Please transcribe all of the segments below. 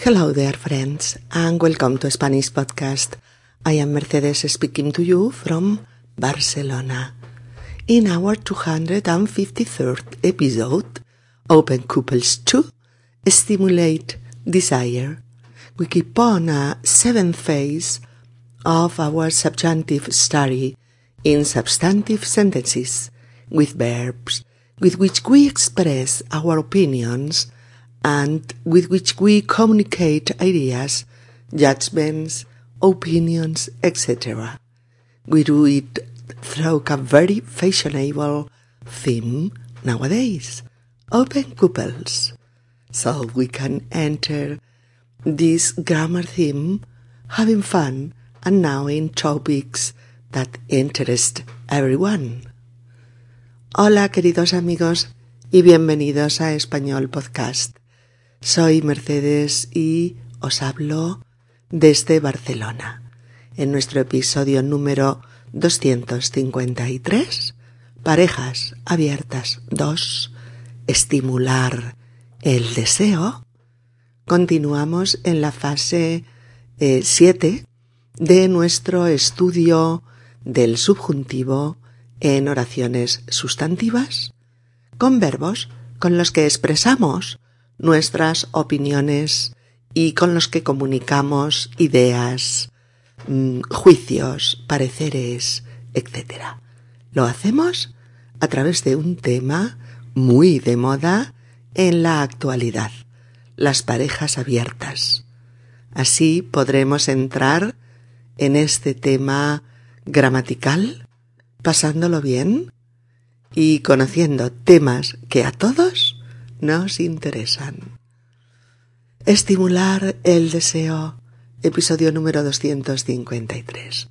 Hello there, friends, and welcome to Spanish Podcast. I am Mercedes speaking to you from Barcelona. In our 253rd episode, Open Couples 2 Stimulate Desire. We keep on a seventh phase of our subjunctive study in substantive sentences with verbs with which we express our opinions and with which we communicate ideas, judgments, opinions, etc. We do it through a very fashionable theme nowadays, open couples. So we can enter this grammar theme having fun and knowing topics that interest everyone. Hola queridos amigos y bienvenidos a Español Podcast. Soy Mercedes y os hablo desde Barcelona. En nuestro episodio número 253, Parejas Abiertas 2, Estimular el Deseo, continuamos en la fase 7 eh, de nuestro estudio del subjuntivo en oraciones sustantivas con verbos con los que expresamos nuestras opiniones y con los que comunicamos ideas, mm, juicios, pareceres, etc. Lo hacemos a través de un tema muy de moda en la actualidad, las parejas abiertas. Así podremos entrar en este tema gramatical pasándolo bien y conociendo temas que a todos nos interesan. Estimular el deseo, episodio número 253.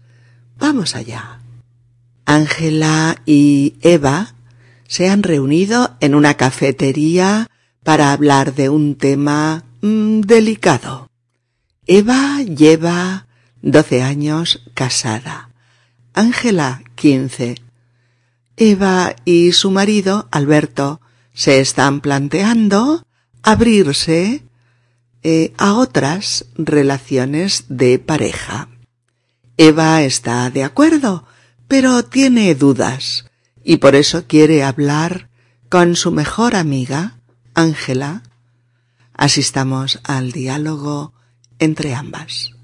Vamos allá. Ángela y Eva se han reunido en una cafetería para hablar de un tema mm, delicado. Eva lleva doce años casada. Ángela, quince. Eva y su marido, Alberto, se están planteando abrirse eh, a otras relaciones de pareja. Eva está de acuerdo, pero tiene dudas y por eso quiere hablar con su mejor amiga, Ángela. Asistamos al diálogo entre ambas.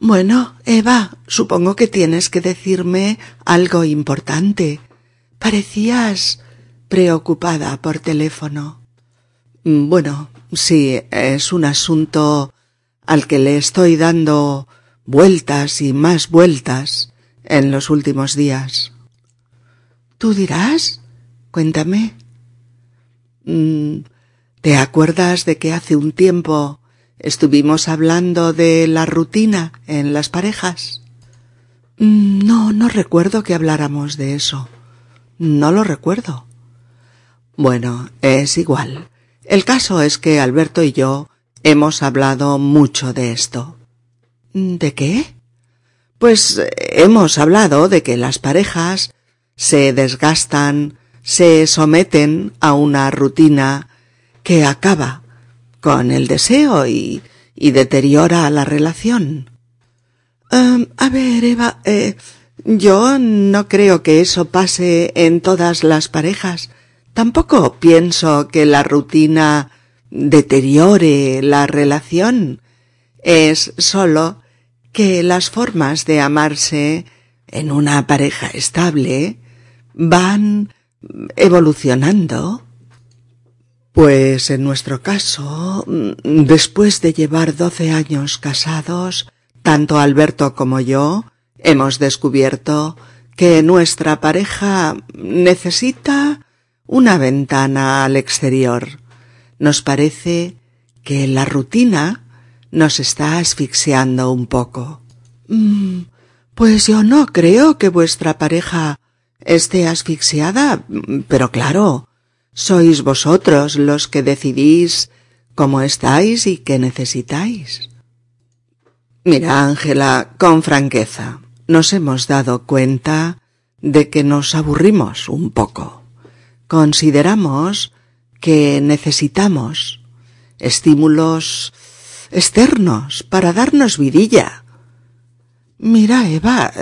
Bueno, Eva, supongo que tienes que decirme algo importante. Parecías preocupada por teléfono. Bueno, sí, es un asunto al que le estoy dando vueltas y más vueltas en los últimos días. ¿Tú dirás? Cuéntame. Mm, ¿Te acuerdas de que hace un tiempo Estuvimos hablando de la rutina en las parejas. Mm, no, no recuerdo que habláramos de eso. No lo recuerdo. Bueno, es igual. El caso es que Alberto y yo hemos hablado mucho de esto. ¿De qué? Pues hemos hablado de que las parejas se desgastan, se someten a una rutina que acaba con el deseo y, y deteriora la relación. Em, a ver, Eva, eh, yo no creo que eso pase en todas las parejas. Tampoco pienso que la rutina deteriore la relación. Es solo que las formas de amarse en una pareja estable van evolucionando pues en nuestro caso, después de llevar doce años casados, tanto Alberto como yo hemos descubierto que nuestra pareja necesita una ventana al exterior. Nos parece que la rutina nos está asfixiando un poco. Mm, pues yo no creo que vuestra pareja esté asfixiada, pero claro, sois vosotros los que decidís cómo estáis y qué necesitáis. Mira, Ángela, con franqueza, nos hemos dado cuenta de que nos aburrimos un poco. Consideramos que necesitamos estímulos externos para darnos vidilla. Mira, Eva,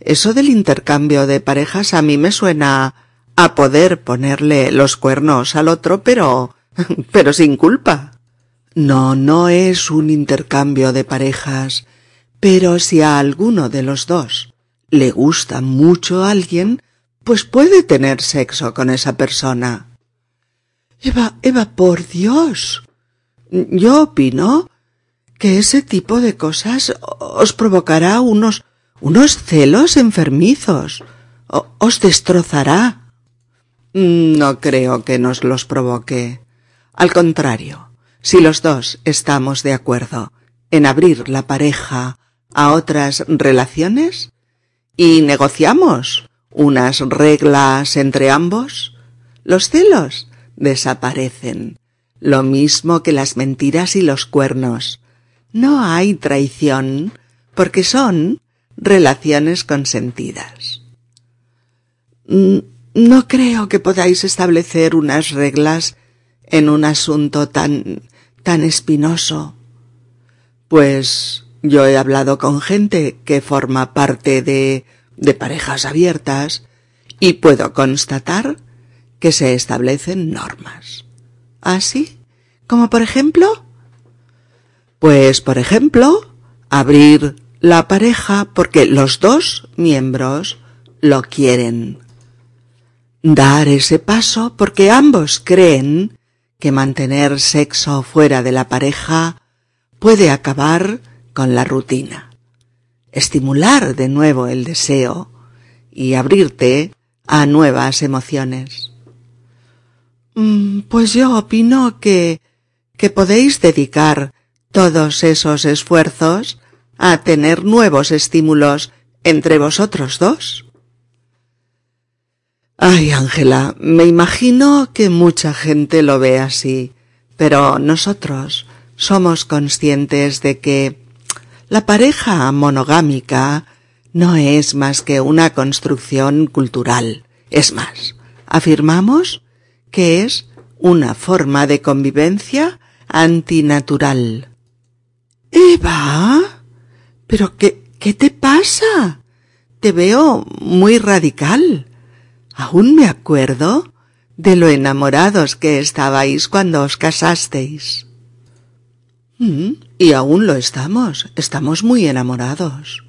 eso del intercambio de parejas a mí me suena a poder ponerle los cuernos al otro, pero pero sin culpa. No, no es un intercambio de parejas, pero si a alguno de los dos le gusta mucho a alguien, pues puede tener sexo con esa persona. Eva, Eva, por Dios. Yo opino que ese tipo de cosas os provocará unos unos celos enfermizos. os destrozará. No creo que nos los provoque. Al contrario, si los dos estamos de acuerdo en abrir la pareja a otras relaciones y negociamos unas reglas entre ambos, los celos desaparecen, lo mismo que las mentiras y los cuernos. No hay traición porque son relaciones consentidas. Mm, no creo que podáis establecer unas reglas en un asunto tan tan espinoso. Pues yo he hablado con gente que forma parte de de parejas abiertas y puedo constatar que se establecen normas. ¿Así? ¿Ah, ¿Como por ejemplo? Pues por ejemplo, abrir la pareja porque los dos miembros lo quieren. Dar ese paso porque ambos creen que mantener sexo fuera de la pareja puede acabar con la rutina, estimular de nuevo el deseo y abrirte a nuevas emociones. Mm, pues yo opino que que podéis dedicar todos esos esfuerzos a tener nuevos estímulos entre vosotros dos. Ay, Ángela, me imagino que mucha gente lo ve así, pero nosotros somos conscientes de que la pareja monogámica no es más que una construcción cultural. Es más, afirmamos que es una forma de convivencia antinatural. Eva, pero qué, qué te pasa? Te veo muy radical. Aún me acuerdo de lo enamorados que estabais cuando os casasteis. Y aún lo estamos, estamos muy enamorados.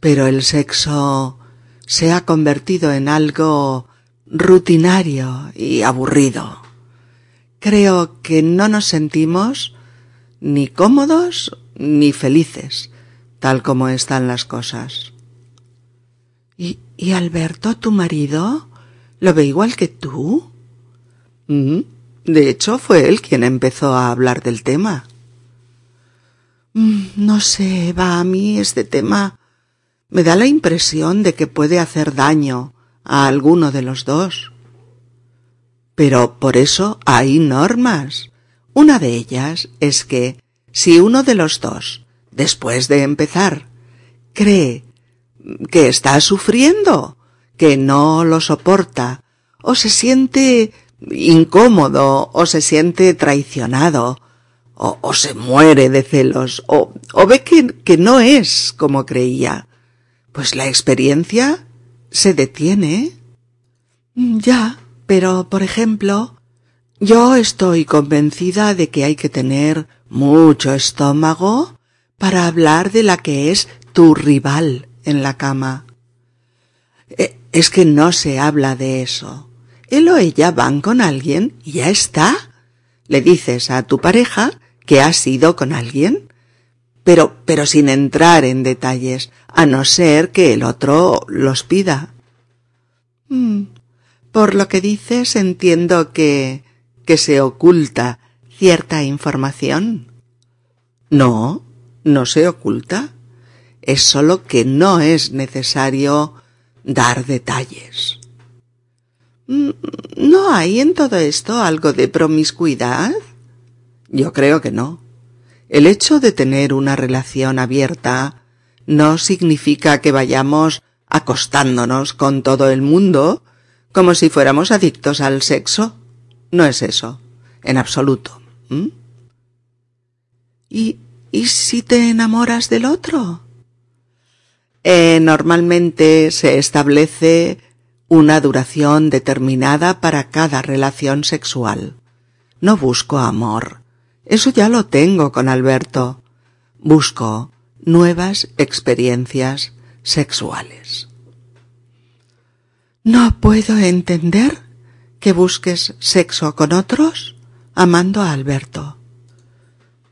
Pero el sexo se ha convertido en algo rutinario y aburrido. Creo que no nos sentimos ni cómodos ni felices, tal como están las cosas. ¿Y, y Alberto, tu marido, lo ve igual que tú? Mm, de hecho, fue él quien empezó a hablar del tema. No sé, va a mí este tema me da la impresión de que puede hacer daño a alguno de los dos. Pero por eso hay normas. Una de ellas es que si uno de los dos, después de empezar, cree que está sufriendo, que no lo soporta, o se siente incómodo, o se siente traicionado, o, se muere de celos, o, o ve que, que no es como creía, pues la experiencia se detiene. Ya, pero, por ejemplo, yo estoy convencida de que hay que tener mucho estómago para hablar de la que es tu rival en la cama. E, es que no se habla de eso. Él o ella van con alguien y ya está. Le dices a tu pareja que has ido con alguien, pero, pero sin entrar en detalles, a no ser que el otro los pida. Mm, por lo que dices entiendo que, que se oculta cierta información. No, no se oculta. Es solo que no es necesario dar detalles. Mm, ¿No hay en todo esto algo de promiscuidad? Yo creo que no. El hecho de tener una relación abierta no significa que vayamos acostándonos con todo el mundo como si fuéramos adictos al sexo. No es eso, en absoluto. ¿Y, ¿Y si te enamoras del otro? Eh, normalmente se establece una duración determinada para cada relación sexual. No busco amor. Eso ya lo tengo con Alberto. Busco nuevas experiencias sexuales. No puedo entender que busques sexo con otros amando a Alberto.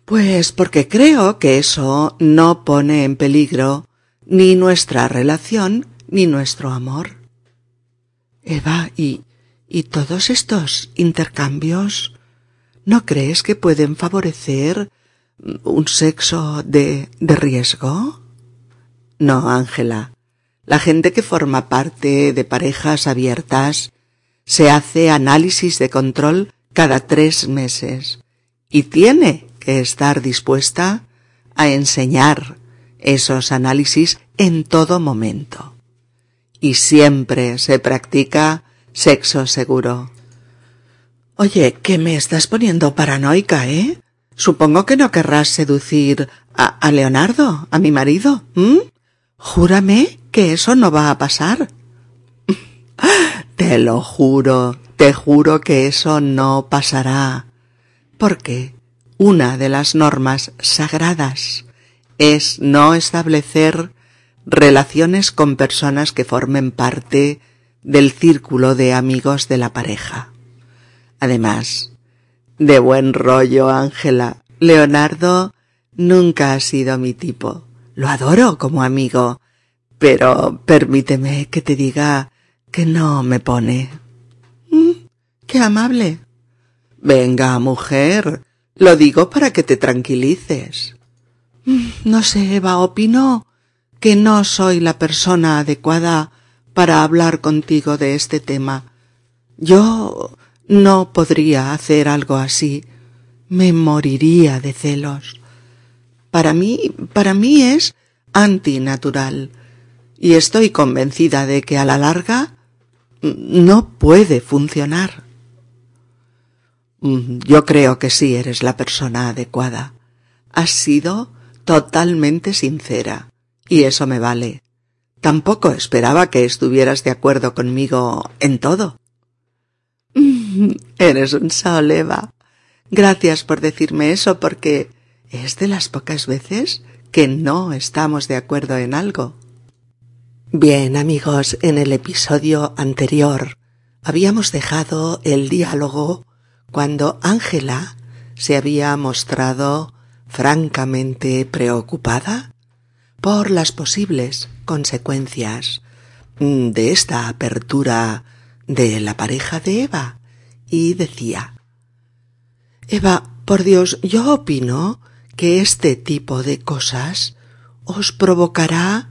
Pues porque creo que eso no pone en peligro ni nuestra relación ni nuestro amor. Eva, ¿y, y todos estos intercambios no crees que pueden favorecer un sexo de, de riesgo? No, Ángela. La gente que forma parte de parejas abiertas se hace análisis de control cada tres meses y tiene que estar dispuesta a enseñar esos análisis en todo momento. Y siempre se practica sexo seguro. Oye, que me estás poniendo paranoica, ¿eh? Supongo que no querrás seducir a, a Leonardo, a mi marido. Júrame que eso no va a pasar. te lo juro, te juro que eso no pasará. Porque una de las normas sagradas es no establecer relaciones con personas que formen parte del círculo de amigos de la pareja. Además, de buen rollo, Ángela, Leonardo nunca ha sido mi tipo. Lo adoro como amigo, pero permíteme que te diga que no me pone. Mm, qué amable. Venga, mujer, lo digo para que te tranquilices. Mm, no sé, Eva, opino que no soy la persona adecuada para hablar contigo de este tema. Yo no podría hacer algo así. Me moriría de celos. Para mí, para mí es antinatural. Y estoy convencida de que a la larga no puede funcionar. Mm, yo creo que sí eres la persona adecuada. Has sido totalmente sincera, y eso me vale. Tampoco esperaba que estuvieras de acuerdo conmigo en todo. Eres un sol, Eva. Gracias por decirme eso porque es de las pocas veces que no estamos de acuerdo en algo. Bien, amigos, en el episodio anterior habíamos dejado el diálogo cuando Ángela se había mostrado francamente preocupada por las posibles consecuencias de esta apertura de la pareja de Eva y decía Eva, por Dios, yo opino que este tipo de cosas os provocará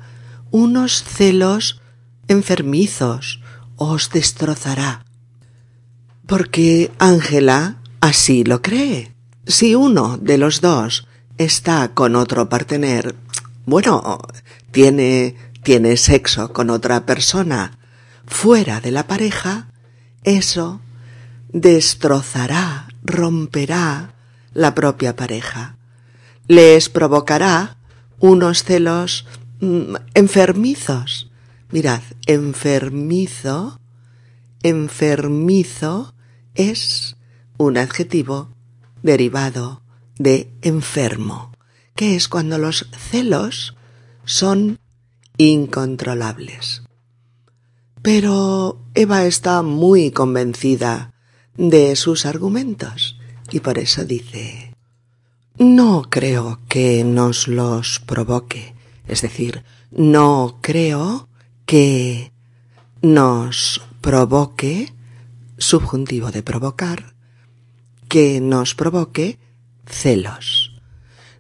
unos celos enfermizos, os destrozará. Porque Ángela así lo cree. Si uno de los dos está con otro partener, bueno, tiene, tiene sexo con otra persona fuera de la pareja, eso destrozará, romperá la propia pareja. Les provocará unos celos mm, enfermizos. Mirad, enfermizo, enfermizo es un adjetivo derivado de enfermo, que es cuando los celos son incontrolables. Pero Eva está muy convencida de sus argumentos y por eso dice No creo que nos los provoque, es decir, no creo que nos provoque, subjuntivo de provocar, que nos provoque celos.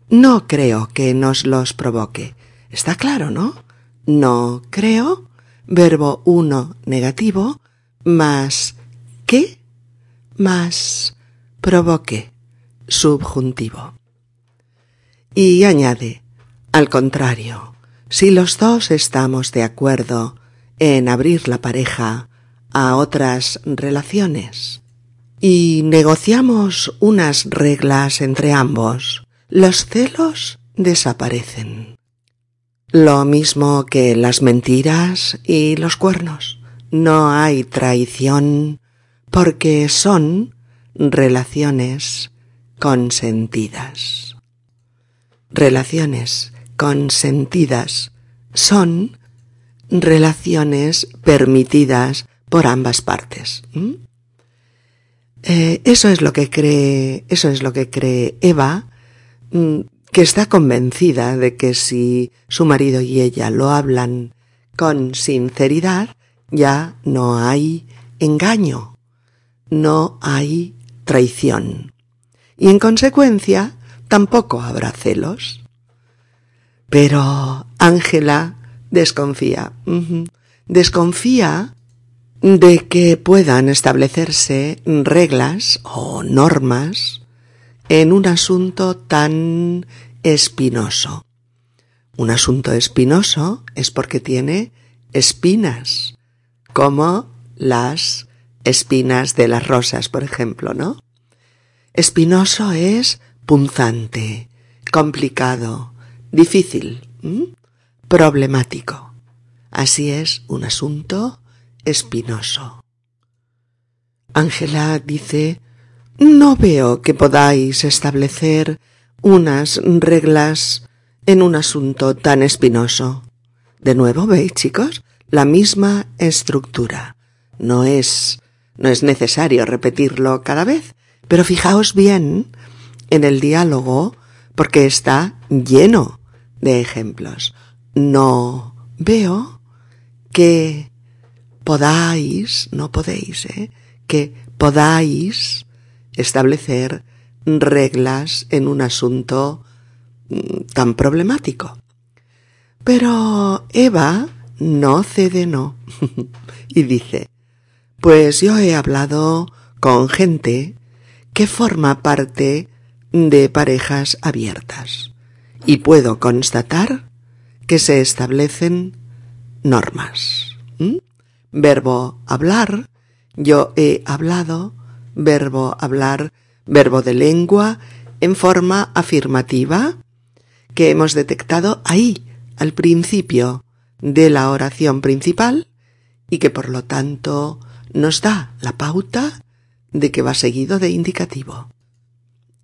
No creo que nos los provoque. Está claro, ¿no? No creo, verbo uno negativo, más que, más provoque, subjuntivo. Y añade, al contrario, si los dos estamos de acuerdo en abrir la pareja a otras relaciones y negociamos unas reglas entre ambos, los celos desaparecen. Lo mismo que las mentiras y los cuernos. No hay traición porque son relaciones consentidas. Relaciones consentidas son relaciones permitidas por ambas partes. Eh, eso es lo que cree, eso es lo que cree Eva, mm, que está convencida de que si su marido y ella lo hablan con sinceridad, ya no hay engaño, no hay traición. Y en consecuencia, tampoco habrá celos. Pero Ángela desconfía. Desconfía de que puedan establecerse reglas o normas en un asunto tan espinoso. Un asunto espinoso es porque tiene espinas, como las espinas de las rosas, por ejemplo, ¿no? Espinoso es punzante, complicado, difícil, problemático. Así es un asunto espinoso. Ángela dice, no veo que podáis establecer unas reglas en un asunto tan espinoso. De nuevo, veis, chicos, la misma estructura. No es, no es necesario repetirlo cada vez, pero fijaos bien en el diálogo porque está lleno de ejemplos. No veo que podáis, no podéis, ¿eh? que podáis establecer reglas en un asunto mm, tan problemático. Pero Eva no cede no y dice, pues yo he hablado con gente que forma parte de parejas abiertas y puedo constatar que se establecen normas. Verbo hablar, yo he hablado, verbo hablar, verbo de lengua, en forma afirmativa, que hemos detectado ahí, al principio de la oración principal, y que por lo tanto nos da la pauta de que va seguido de indicativo.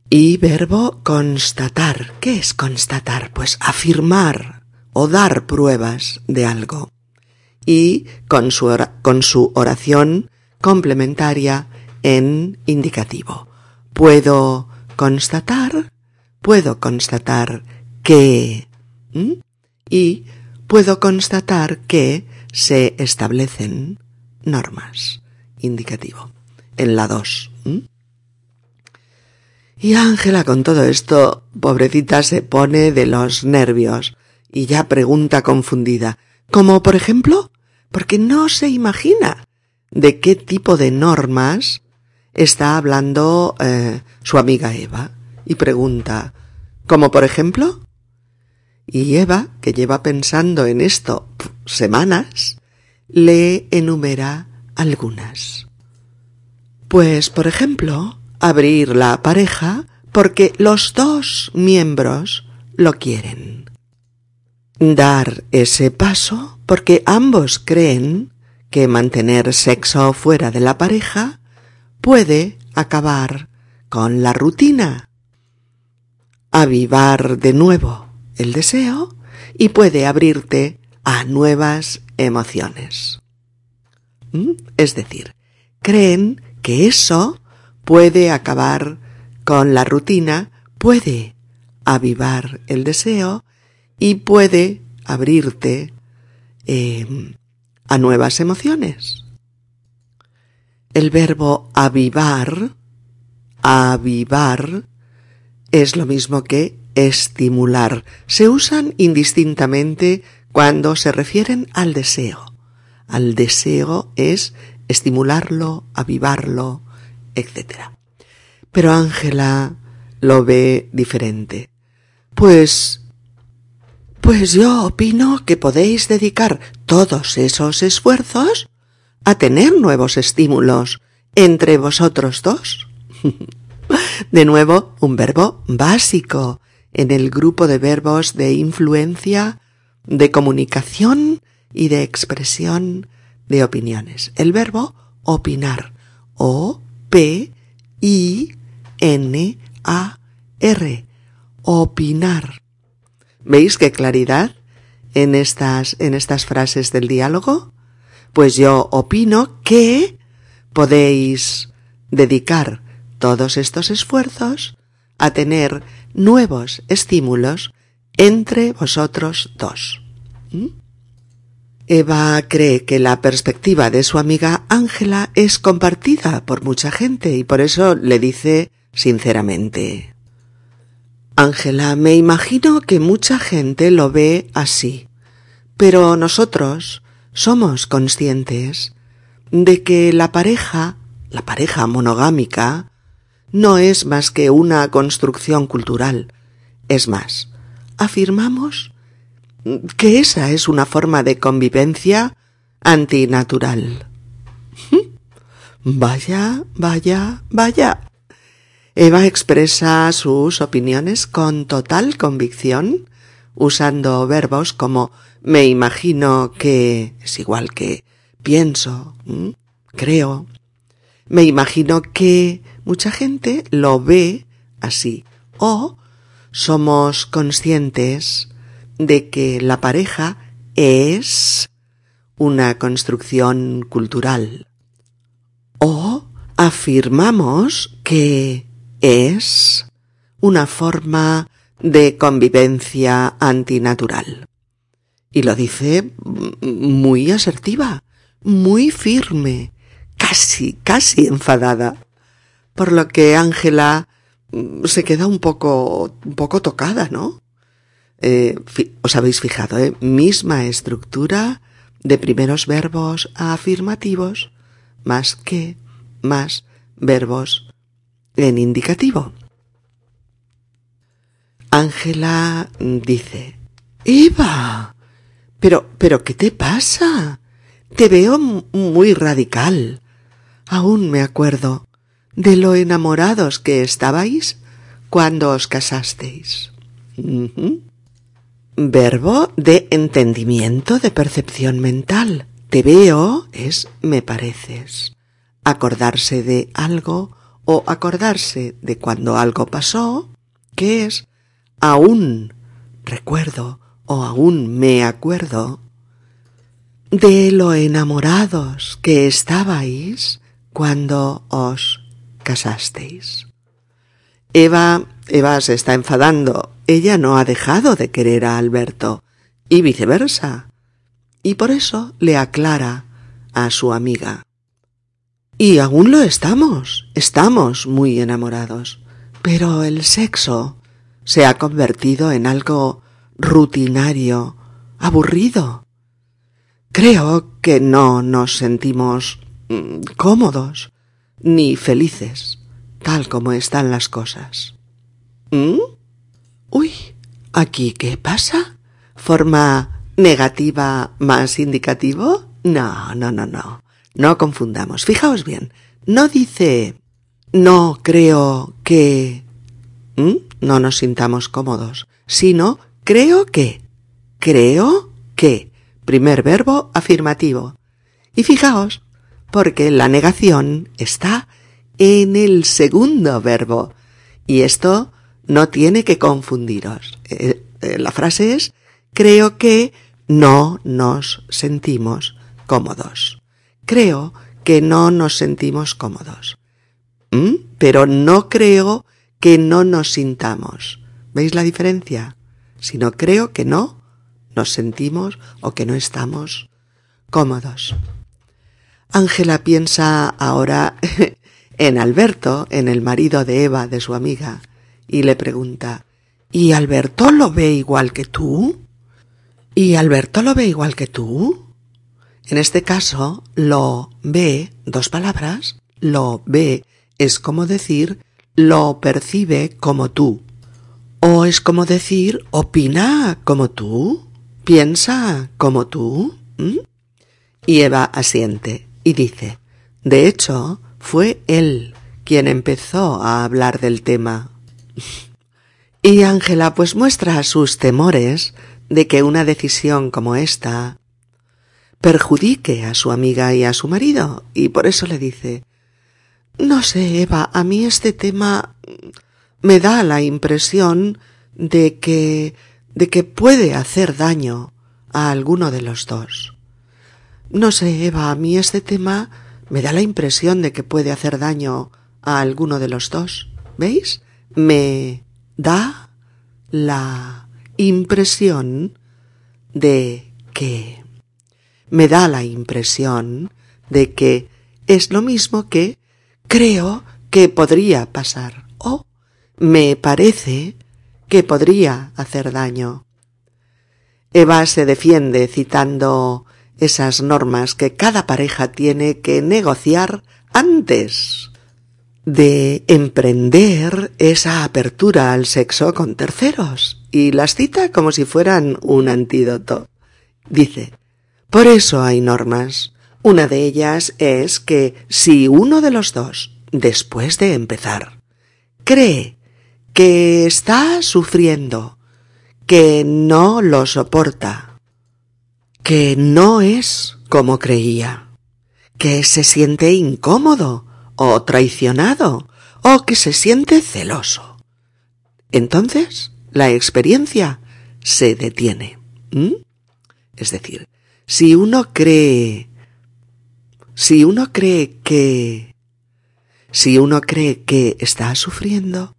Y verbo constatar. ¿Qué es constatar? Pues afirmar o dar pruebas de algo y con su, oración complementaria en indicativo. Puedo constatar, puedo constatar que y puedo constatar que se establecen normas. Indicativo. En la 2. Y Ángela con todo esto, pobrecita, se pone de los nervios y ya pregunta confundida, como por ejemplo, porque no se imagina de qué tipo de normas está hablando eh, su amiga Eva y pregunta, como por ejemplo, y Eva, que lleva pensando en esto semanas, le enumera algunas. Pues, por ejemplo, abrir la pareja porque los dos miembros lo quieren. Dar ese paso porque ambos creen que mantener sexo fuera de la pareja puede acabar con la rutina, avivar de nuevo el deseo y puede abrirte a nuevas emociones. ¿Mm? Es decir, creen que eso puede acabar con la rutina, puede avivar el deseo y puede abrirte em, a nuevas emociones. El verbo avivar, avivar, es lo mismo que estimular. Se usan indistintamente cuando se refieren al deseo. Al deseo es estimularlo, avivarlo, etc. Pero Ángela lo ve diferente. Pues pues yo opino que podéis dedicar todos esos esfuerzos a tener nuevos estímulos entre vosotros dos. De nuevo, un verbo básico en el grupo de verbos de influencia, de comunicación y de expresión de opiniones. El verbo opinar. O P I N A R. Opinar. ¿Veis qué claridad en estas en estas frases del diálogo? Pues yo opino que podéis dedicar todos estos esfuerzos a tener nuevos estímulos entre vosotros dos. ¿Mm? Eva cree que la perspectiva de su amiga Ángela es compartida por mucha gente y por eso le dice sinceramente Ángela, me imagino que mucha gente lo ve así, pero nosotros somos conscientes de que la pareja, la pareja monogámica, no es más que una construcción cultural. Es más, afirmamos que esa es una forma de convivencia antinatural. Vaya, vaya, vaya. Eva expresa sus opiniones con total convicción, usando verbos como me imagino que es igual que pienso, creo. Me imagino que mucha gente lo ve así. O somos conscientes de que la pareja es una construcción cultural. O afirmamos que es una forma de convivencia antinatural. Y lo dice muy asertiva, muy firme, casi, casi enfadada. Por lo que Ángela mm, se queda un poco, un poco tocada, ¿no? Eh, os habéis fijado, ¿eh? Misma estructura de primeros verbos afirmativos más que más verbos en indicativo. Ángela dice, Eva, pero, pero, ¿qué te pasa? Te veo muy radical. Aún me acuerdo de lo enamorados que estabais cuando os casasteis. Verbo de entendimiento de percepción mental. Te veo es me pareces. Acordarse de algo o acordarse de cuando algo pasó, que es aún recuerdo o aún me acuerdo de lo enamorados que estabais cuando os casasteis. Eva, Eva se está enfadando. Ella no ha dejado de querer a Alberto y viceversa. Y por eso le aclara a su amiga. Y aún lo estamos, estamos muy enamorados. Pero el sexo se ha convertido en algo rutinario, aburrido. Creo que no nos sentimos mm, cómodos ni felices, tal como están las cosas. ¿Mm? Uy, ¿aquí qué pasa? ¿Forma negativa más indicativo? No, no, no, no. No confundamos. Fijaos bien. No dice no creo que ¿Mm? No nos sintamos cómodos, sino creo que. Creo que. Primer verbo afirmativo. Y fijaos, porque la negación está en el segundo verbo. Y esto no tiene que confundiros. Eh, eh, la frase es creo que no nos sentimos cómodos. Creo que no nos sentimos cómodos. ¿Mm? Pero no creo que no nos sintamos. ¿Veis la diferencia? Si no creo que no nos sentimos o que no estamos cómodos. Ángela piensa ahora en Alberto, en el marido de Eva, de su amiga, y le pregunta ¿Y Alberto lo ve igual que tú? ¿Y Alberto lo ve igual que tú? En este caso, lo ve, dos palabras, lo ve es como decir lo percibe como tú. O es como decir opina como tú, piensa como tú. Y Eva asiente y dice, de hecho, fue él quien empezó a hablar del tema. Y Ángela pues muestra sus temores de que una decisión como esta perjudique a su amiga y a su marido, y por eso le dice No sé, Eva, a mí este tema me da la impresión de que de que puede hacer daño a alguno de los dos. No sé, Eva, a mí este tema me da la impresión de que puede hacer daño a alguno de los dos. ¿Veis? Me da la impresión de que me da la impresión de que es lo mismo que creo que podría pasar o me parece que podría hacer daño. Eva se defiende citando esas normas que cada pareja tiene que negociar antes de emprender esa apertura al sexo con terceros y las cita como si fueran un antídoto. Dice, por eso hay normas. Una de ellas es que si uno de los dos, después de empezar, cree que está sufriendo, que no lo soporta, que no es como creía, que se siente incómodo o traicionado o que se siente celoso. Entonces la experiencia se detiene. Es decir, si uno cree, si uno cree que, si uno cree que está sufriendo,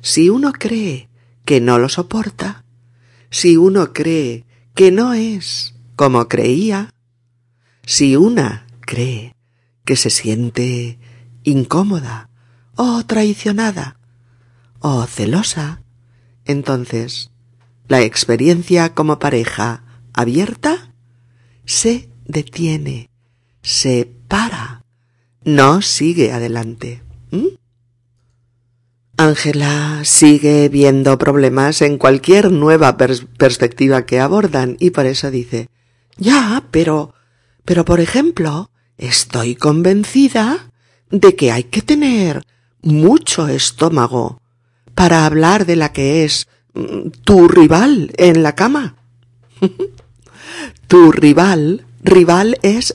si uno cree que no lo soporta, si uno cree que no es como creía, si una cree que se siente incómoda o traicionada o celosa, entonces la experiencia como pareja abierta se detiene, se para, no sigue adelante. Ángela sigue viendo problemas en cualquier nueva perspectiva que abordan y por eso dice, ya, pero, pero por ejemplo, estoy convencida de que hay que tener mucho estómago para hablar de la que es mm, tu rival en la cama. tu rival, rival es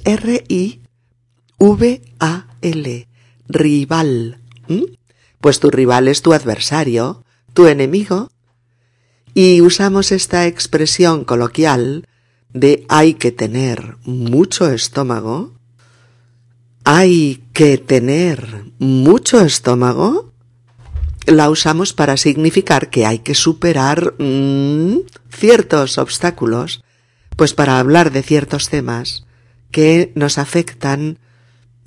R-I-V-A-L, rival pues tu rival es tu adversario, tu enemigo. Y usamos esta expresión coloquial de hay que tener mucho estómago. Hay que tener mucho estómago. La usamos para significar que hay que superar ciertos obstáculos, pues para hablar de ciertos temas que nos afectan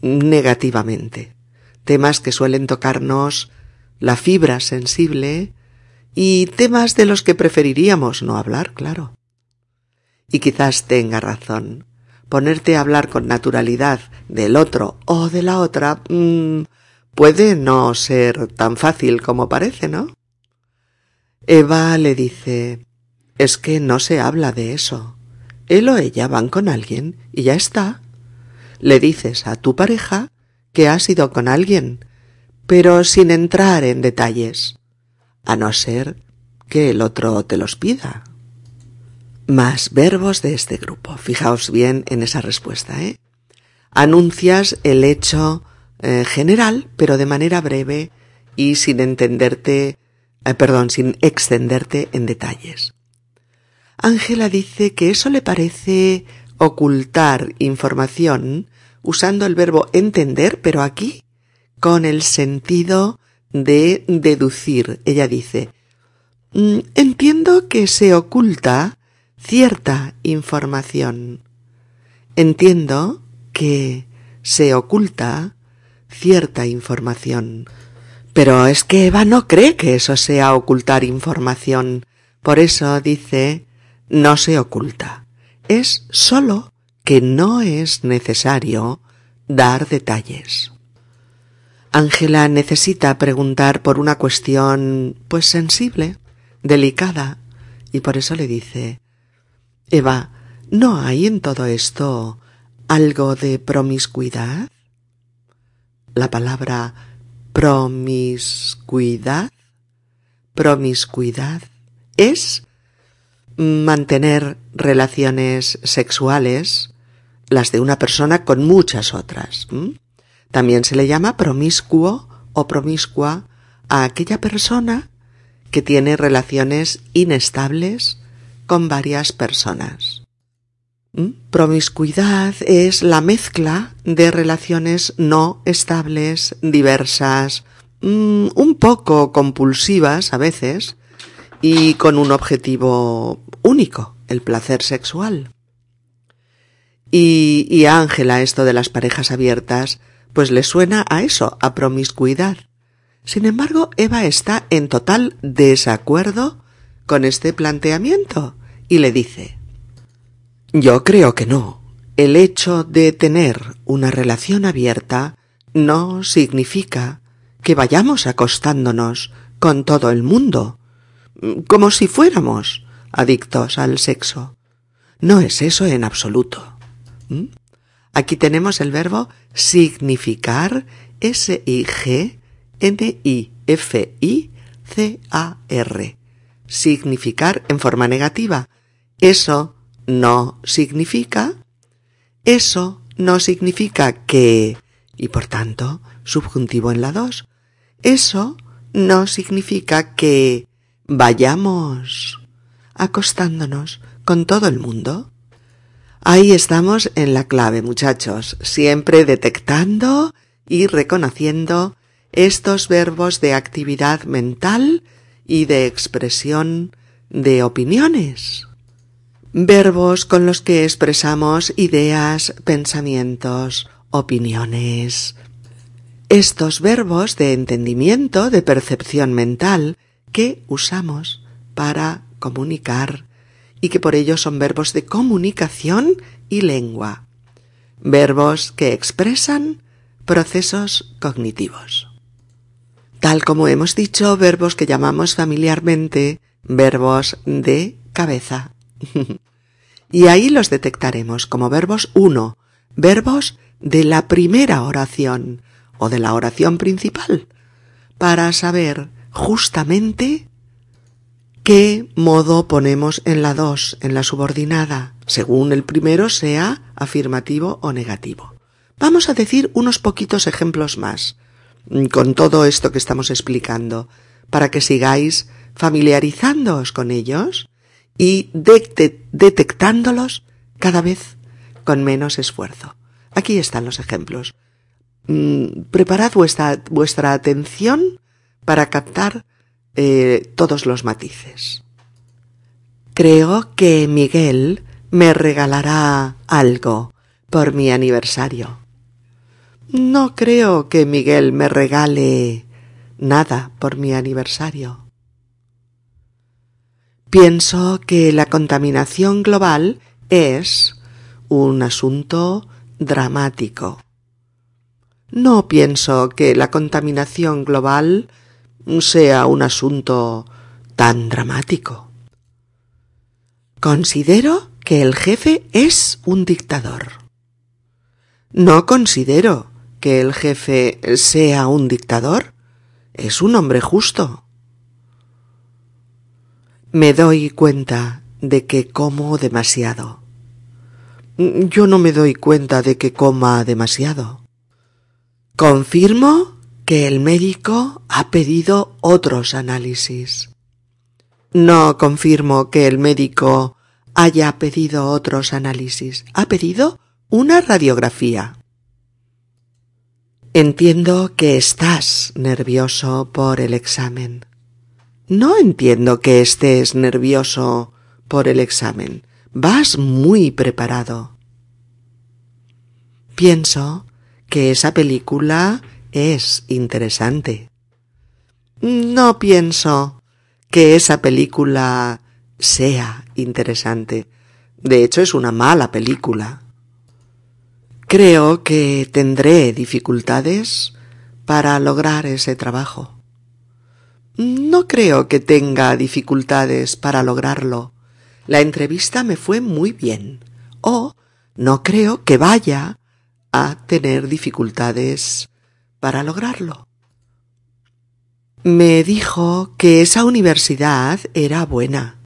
negativamente temas que suelen tocarnos la fibra sensible y temas de los que preferiríamos no hablar, claro. Y quizás tenga razón. Ponerte a hablar con naturalidad del otro o de la otra mm, puede no ser tan fácil como parece, ¿no? Eva le dice es que no se habla de eso. Él o ella van con alguien y ya está. Le dices a tu pareja que has ido con alguien, pero sin entrar en detalles, a no ser que el otro te los pida. Más verbos de este grupo. Fijaos bien en esa respuesta, ¿eh? Anuncias el hecho eh, general, pero de manera breve y sin entenderte, eh, perdón, sin extenderte en detalles. Ángela dice que eso le parece ocultar información usando el verbo entender, pero aquí con el sentido de deducir. Ella dice, mm, entiendo que se oculta cierta información. Entiendo que se oculta cierta información. Pero es que Eva no cree que eso sea ocultar información. Por eso dice, no se oculta. Es sólo que no es necesario dar detalles. Ángela necesita preguntar por una cuestión, pues sensible, delicada, y por eso le dice Eva, ¿no hay en todo esto algo de promiscuidad? La palabra promiscuidad, promiscuidad es mantener relaciones sexuales, las de una persona con muchas otras. También se le llama promiscuo o promiscua a aquella persona que tiene relaciones inestables con varias personas. Promiscuidad es la mezcla de relaciones no estables, diversas, un poco compulsivas a veces, y con un objetivo único, el placer sexual. Y, a Ángela esto de las parejas abiertas, pues le suena a eso, a promiscuidad. Sin embargo, Eva está en total desacuerdo con este planteamiento y le dice Yo creo que no. El hecho de tener una relación abierta no significa que vayamos acostándonos con todo el mundo, como si fuéramos adictos al sexo. No es eso en absoluto. ¿Mm? Aquí tenemos el verbo significar, S-I-G-N-I-F-I-C-A-R. Significar en forma negativa. Eso no significa. Eso no significa que. Y por tanto, subjuntivo en la dos. Eso no significa que vayamos acostándonos con todo el mundo. Ahí estamos en la clave, muchachos, siempre detectando y reconociendo estos verbos de actividad mental y de expresión de opiniones. Verbos con los que expresamos ideas, pensamientos, opiniones. Estos verbos de entendimiento, de percepción mental, que usamos para comunicar y que por ello son verbos de comunicación y lengua, verbos que expresan procesos cognitivos. Tal como hemos dicho, verbos que llamamos familiarmente verbos de cabeza. y ahí los detectaremos como verbos uno, verbos de la primera oración o de la oración principal, para saber justamente ¿Qué modo ponemos en la dos, en la subordinada, según el primero sea afirmativo o negativo? Vamos a decir unos poquitos ejemplos más mm, con todo esto que estamos explicando, para que sigáis familiarizándoos con ellos y detectándolos cada vez con menos esfuerzo. Aquí están los ejemplos. Mm, preparad vuestra atención para captar eh, todos los matices. Creo que Miguel me regalará algo por mi aniversario. No creo que Miguel me regale nada por mi aniversario. Pienso que la contaminación global es un asunto dramático. No pienso que la contaminación global sea un asunto tan dramático. Considero que el jefe es un dictador. No considero que el jefe sea un dictador. Es un hombre justo. Me doy cuenta de que como demasiado. Yo no me doy cuenta de que coma demasiado. Confirmo que el médico ha pedido otros análisis. No confirmo que el médico haya pedido otros análisis. Ha pedido una radiografía. Entiendo que estás nervioso por el examen. No entiendo que estés nervioso por el examen. Vas muy preparado. Pienso que esa película es interesante. No pienso que esa película sea interesante. De hecho, es una mala película. Creo que tendré dificultades para lograr ese trabajo. No creo que tenga dificultades para lograrlo. La entrevista me fue muy bien. O no creo que vaya a tener dificultades para lograrlo. Me dijo que esa universidad era buena.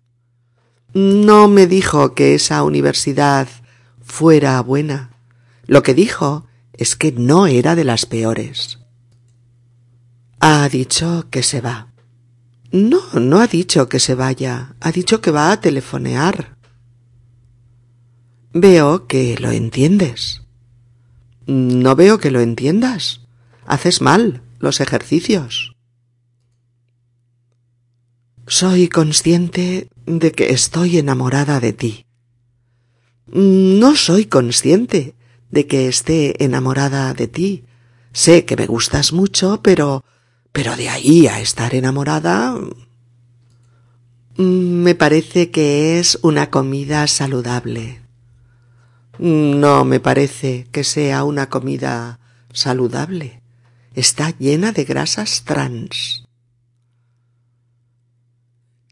No me dijo que esa universidad fuera buena. Lo que dijo es que no era de las peores. Ha dicho que se va. No, no ha dicho que se vaya. Ha dicho que va a telefonear. Veo que lo entiendes. No veo que lo entiendas. Haces mal los ejercicios. Soy consciente de que estoy enamorada de ti. No soy consciente de que esté enamorada de ti. Sé que me gustas mucho, pero pero de ahí a estar enamorada me parece que es una comida saludable. No me parece que sea una comida saludable. Está llena de grasas trans.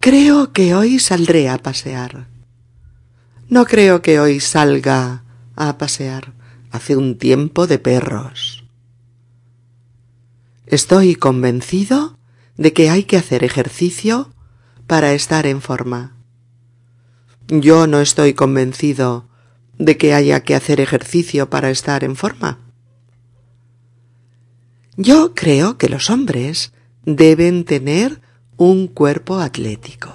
Creo que hoy saldré a pasear. No creo que hoy salga a pasear. Hace un tiempo de perros. Estoy convencido de que hay que hacer ejercicio para estar en forma. Yo no estoy convencido de que haya que hacer ejercicio para estar en forma. Yo creo que los hombres deben tener un cuerpo atlético.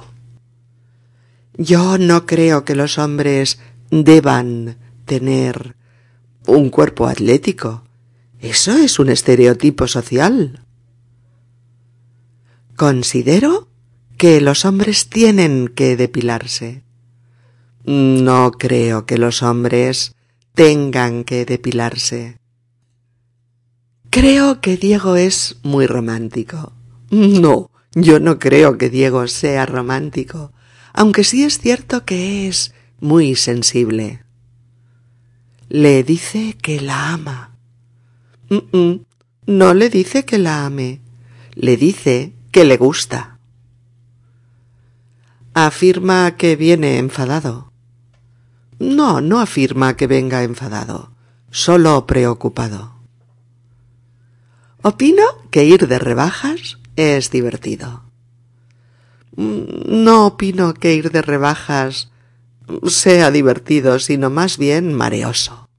Yo no creo que los hombres deban tener un cuerpo atlético. Eso es un estereotipo social. Considero que los hombres tienen que depilarse. No creo que los hombres tengan que depilarse. Creo que Diego es muy romántico. No, yo no creo que Diego sea romántico, aunque sí es cierto que es muy sensible. Le dice que la ama. no le dice que la ame, le dice que le gusta. Afirma que viene enfadado. No, no afirma que venga enfadado, solo preocupado. Opino que ir de rebajas es divertido. No opino que ir de rebajas sea divertido, sino más bien mareoso.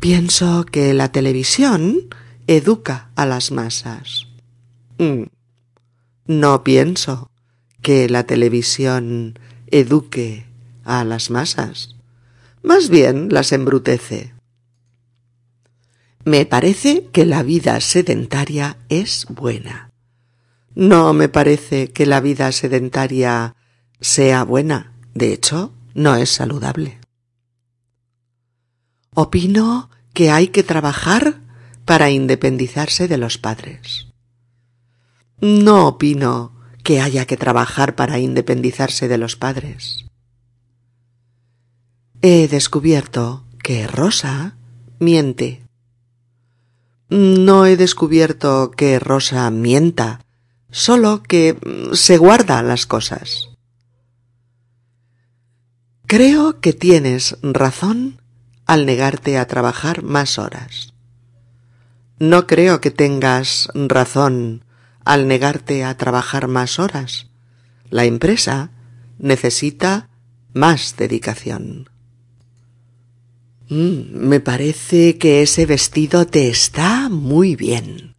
Pienso que la televisión educa a las masas. Mm. No pienso que la televisión eduque a las masas. Más bien las embrutece. Me parece que la vida sedentaria es buena. No me parece que la vida sedentaria sea buena. De hecho, no es saludable. Opino que hay que trabajar para independizarse de los padres. No opino que haya que trabajar para independizarse de los padres. He descubierto que Rosa miente no he descubierto que Rosa mienta, solo que mm, se guarda las cosas. Creo que tienes razón al negarte a trabajar más horas. No creo que tengas razón al negarte a trabajar más horas. La empresa necesita más dedicación. Mm, me parece que ese vestido te está muy bien.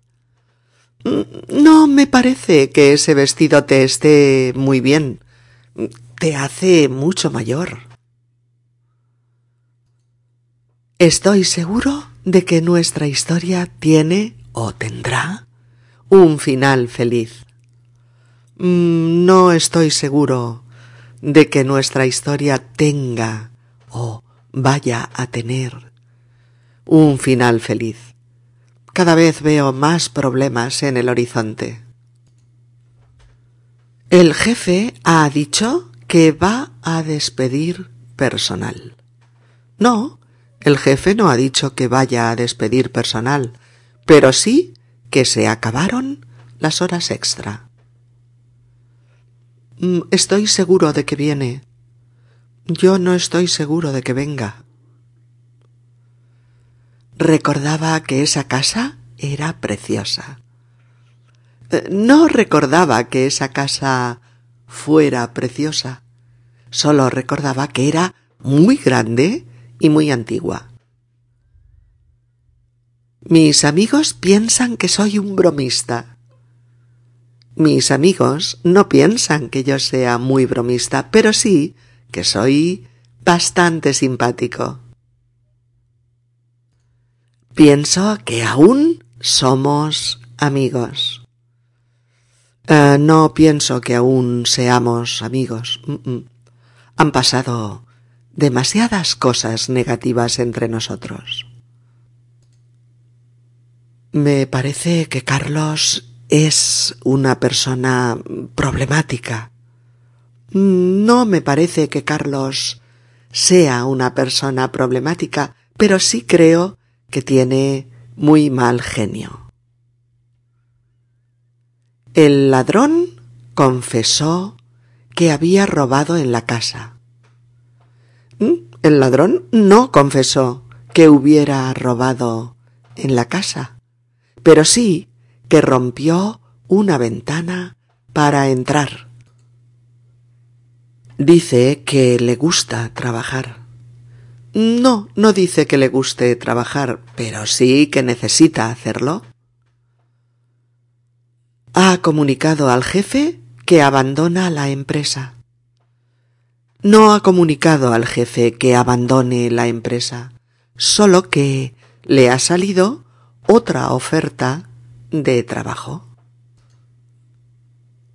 Mm, no me parece que ese vestido te esté muy bien. Te hace mucho mayor. Estoy seguro de que nuestra historia tiene o tendrá un final feliz. Mm, no estoy seguro de que nuestra historia tenga o vaya a tener un final feliz. Cada vez veo más problemas en el horizonte. El jefe ha dicho que va a despedir personal. No, el jefe no ha dicho que vaya a despedir personal, pero sí que se acabaron las horas extra. Mm, estoy seguro de que viene. Yo no estoy seguro de que venga. Recordaba que esa casa era preciosa. Eh, no recordaba que esa casa fuera preciosa. Solo recordaba que era muy grande y muy antigua. Mis amigos piensan que soy un bromista. Mis amigos no piensan que yo sea muy bromista, pero sí que soy bastante simpático. Pienso que aún somos amigos. Eh, no pienso que aún seamos amigos. Han pasado demasiadas cosas negativas entre nosotros. Me parece que Carlos es una persona problemática. No me parece que Carlos sea una persona problemática, pero sí creo que tiene muy mal genio. El ladrón confesó que había robado en la casa. ¿Mm? El ladrón no confesó que hubiera robado en la casa, pero sí que rompió una ventana para entrar. Dice que le gusta trabajar. No, no dice que le guste trabajar, pero sí que necesita hacerlo. Ha comunicado al jefe que abandona la empresa. No ha comunicado al jefe que abandone la empresa, solo que le ha salido otra oferta de trabajo.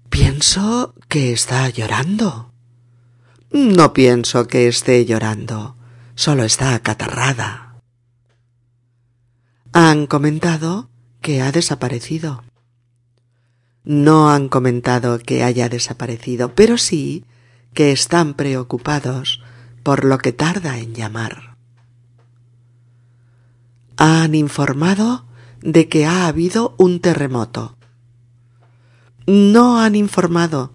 Pienso que está llorando. No pienso que esté llorando solo está acatarrada. Han comentado que ha desaparecido. No han comentado que haya desaparecido, pero sí que están preocupados por lo que tarda en llamar. Han informado de que ha habido un terremoto. No han informado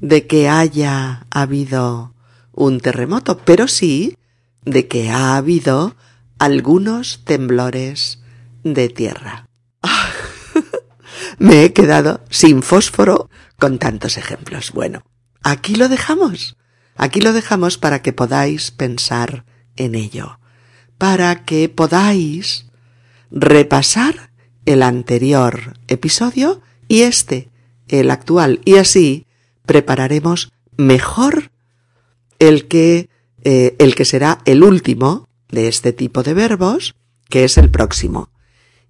de que haya habido un terremoto, pero sí de que ha habido algunos temblores de tierra. Me he quedado sin fósforo con tantos ejemplos. Bueno, aquí lo dejamos. Aquí lo dejamos para que podáis pensar en ello, para que podáis repasar el anterior episodio y este, el actual, y así prepararemos mejor el que eh, el que será el último de este tipo de verbos, que es el próximo,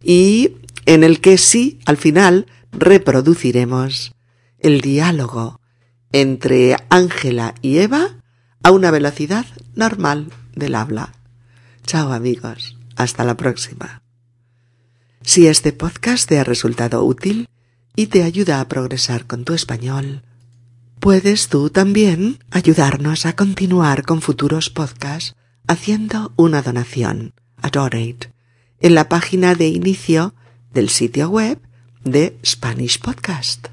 y en el que sí, al final, reproduciremos el diálogo entre Ángela y Eva a una velocidad normal del habla. Chao amigos, hasta la próxima. Si este podcast te ha resultado útil y te ayuda a progresar con tu español, Puedes tú también ayudarnos a continuar con futuros podcasts haciendo una donación a Donate en la página de inicio del sitio web de Spanish Podcast.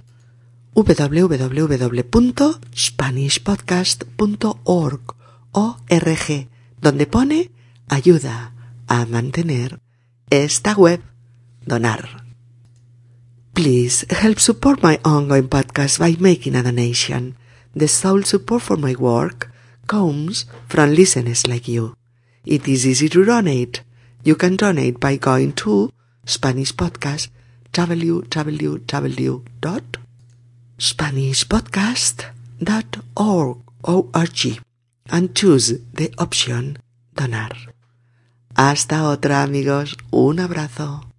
www.spanishpodcast.org donde pone ayuda a mantener esta web. Donar. Please help support my ongoing podcast by making a donation. The sole support for my work comes from listeners like you. It is easy to donate. You can donate by going to Spanish Podcast www.spanishpodcast.org and choose the option donar. Hasta otra amigos, un abrazo.